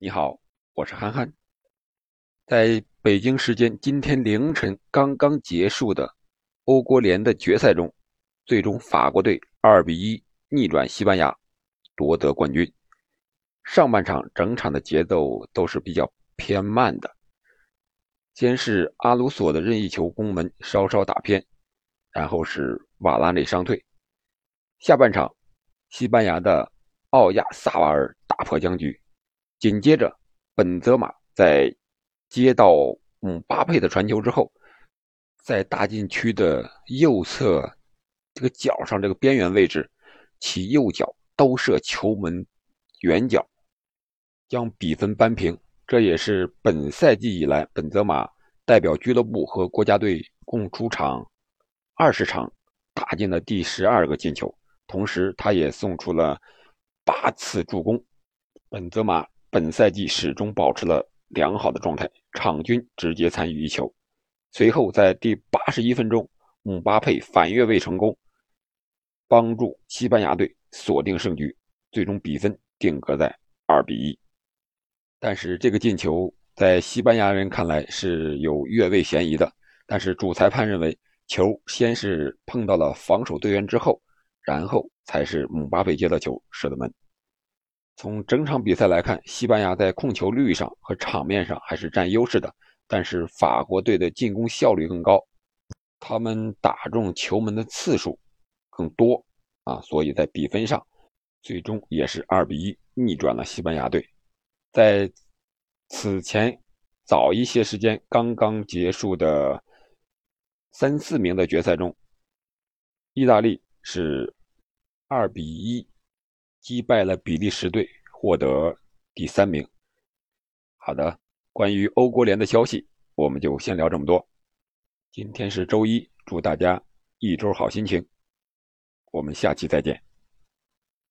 你好，我是憨憨。在北京时间今天凌晨刚刚结束的欧国联的决赛中，最终法国队2比1逆转西班牙，夺得冠军。上半场整场的节奏都是比较偏慢的，先是阿鲁索的任意球攻门稍稍打偏，然后是瓦拉内伤退。下半场，西班牙的奥亚萨瓦尔打破僵局。紧接着，本泽马在接到姆巴佩的传球之后，在大禁区的右侧这个角上这个边缘位置，其右脚兜射球门远角，将比分扳平。这也是本赛季以来本泽马代表俱乐部和国家队共出场二十场打进的第十二个进球，同时他也送出了八次助攻。本泽马。本赛季始终保持了良好的状态，场均直接参与一球。随后在第八十一分钟，姆巴佩反越位成功，帮助西班牙队锁定胜局，最终比分定格在二比一。但是这个进球在西班牙人看来是有越位嫌疑的，但是主裁判认为球先是碰到了防守队员之后，然后才是姆巴佩接到球射的门。从整场比赛来看，西班牙在控球率上和场面上还是占优势的，但是法国队的进攻效率更高，他们打中球门的次数更多啊，所以在比分上最终也是二比一逆转了西班牙队。在此前早一些时间刚刚结束的三四名的决赛中，意大利是二比一。击败了比利时队，获得第三名。好的，关于欧国联的消息，我们就先聊这么多。今天是周一，祝大家一周好心情。我们下期再见。